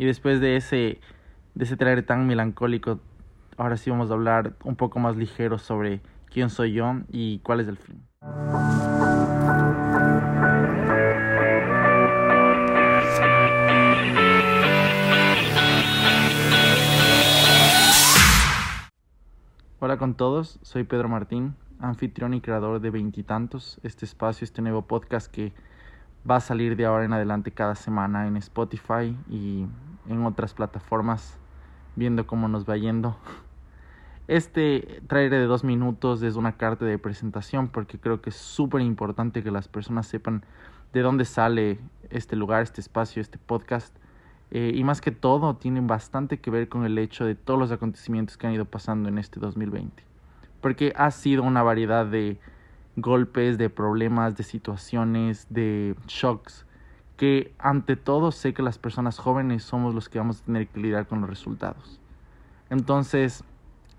Y después de ese, de ese trailer tan melancólico, ahora sí vamos a hablar un poco más ligero sobre quién soy yo y cuál es el fin. Hola con todos, soy Pedro Martín, anfitrión y creador de Veintitantos, este espacio, este nuevo podcast que va a salir de ahora en adelante cada semana en Spotify y en otras plataformas, viendo cómo nos va yendo. Este trailer de dos minutos es una carta de presentación porque creo que es súper importante que las personas sepan de dónde sale este lugar, este espacio, este podcast. Eh, y más que todo, tienen bastante que ver con el hecho de todos los acontecimientos que han ido pasando en este 2020. Porque ha sido una variedad de golpes, de problemas, de situaciones, de shocks, que ante todo sé que las personas jóvenes somos los que vamos a tener que lidiar con los resultados. Entonces,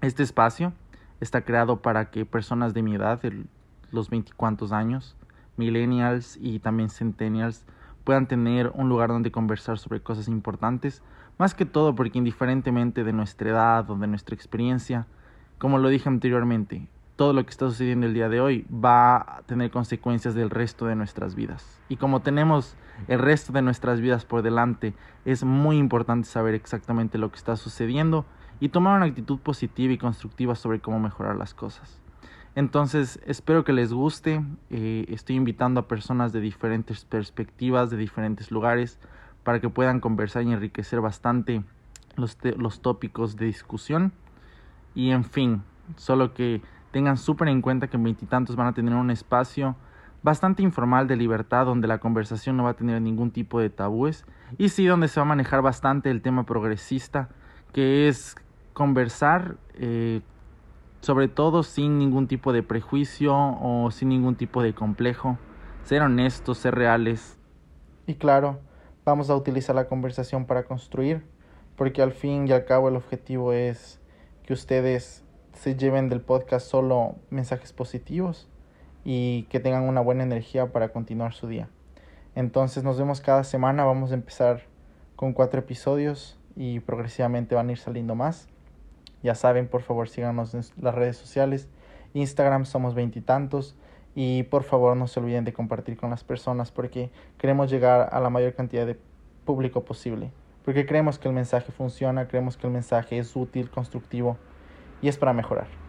este espacio está creado para que personas de mi edad, de los veinticuantos años, millennials y también centennials, puedan tener un lugar donde conversar sobre cosas importantes, más que todo porque indiferentemente de nuestra edad o de nuestra experiencia, como lo dije anteriormente, todo lo que está sucediendo el día de hoy va a tener consecuencias del resto de nuestras vidas. Y como tenemos el resto de nuestras vidas por delante, es muy importante saber exactamente lo que está sucediendo y tomar una actitud positiva y constructiva sobre cómo mejorar las cosas. Entonces, espero que les guste. Eh, estoy invitando a personas de diferentes perspectivas, de diferentes lugares, para que puedan conversar y enriquecer bastante los, los tópicos de discusión. Y en fin, solo que tengan súper en cuenta que en veintitantos van a tener un espacio bastante informal de libertad donde la conversación no va a tener ningún tipo de tabúes y sí donde se va a manejar bastante el tema progresista que es conversar eh, sobre todo sin ningún tipo de prejuicio o sin ningún tipo de complejo, ser honestos, ser reales. Y claro, vamos a utilizar la conversación para construir, porque al fin y al cabo el objetivo es que ustedes se lleven del podcast solo mensajes positivos y que tengan una buena energía para continuar su día. Entonces nos vemos cada semana, vamos a empezar con cuatro episodios y progresivamente van a ir saliendo más. Ya saben, por favor, síganos en las redes sociales. Instagram somos veintitantos. Y, por favor, no se olviden de compartir con las personas porque queremos llegar a la mayor cantidad de público posible. Porque creemos que el mensaje funciona, creemos que el mensaje es útil, constructivo y es para mejorar.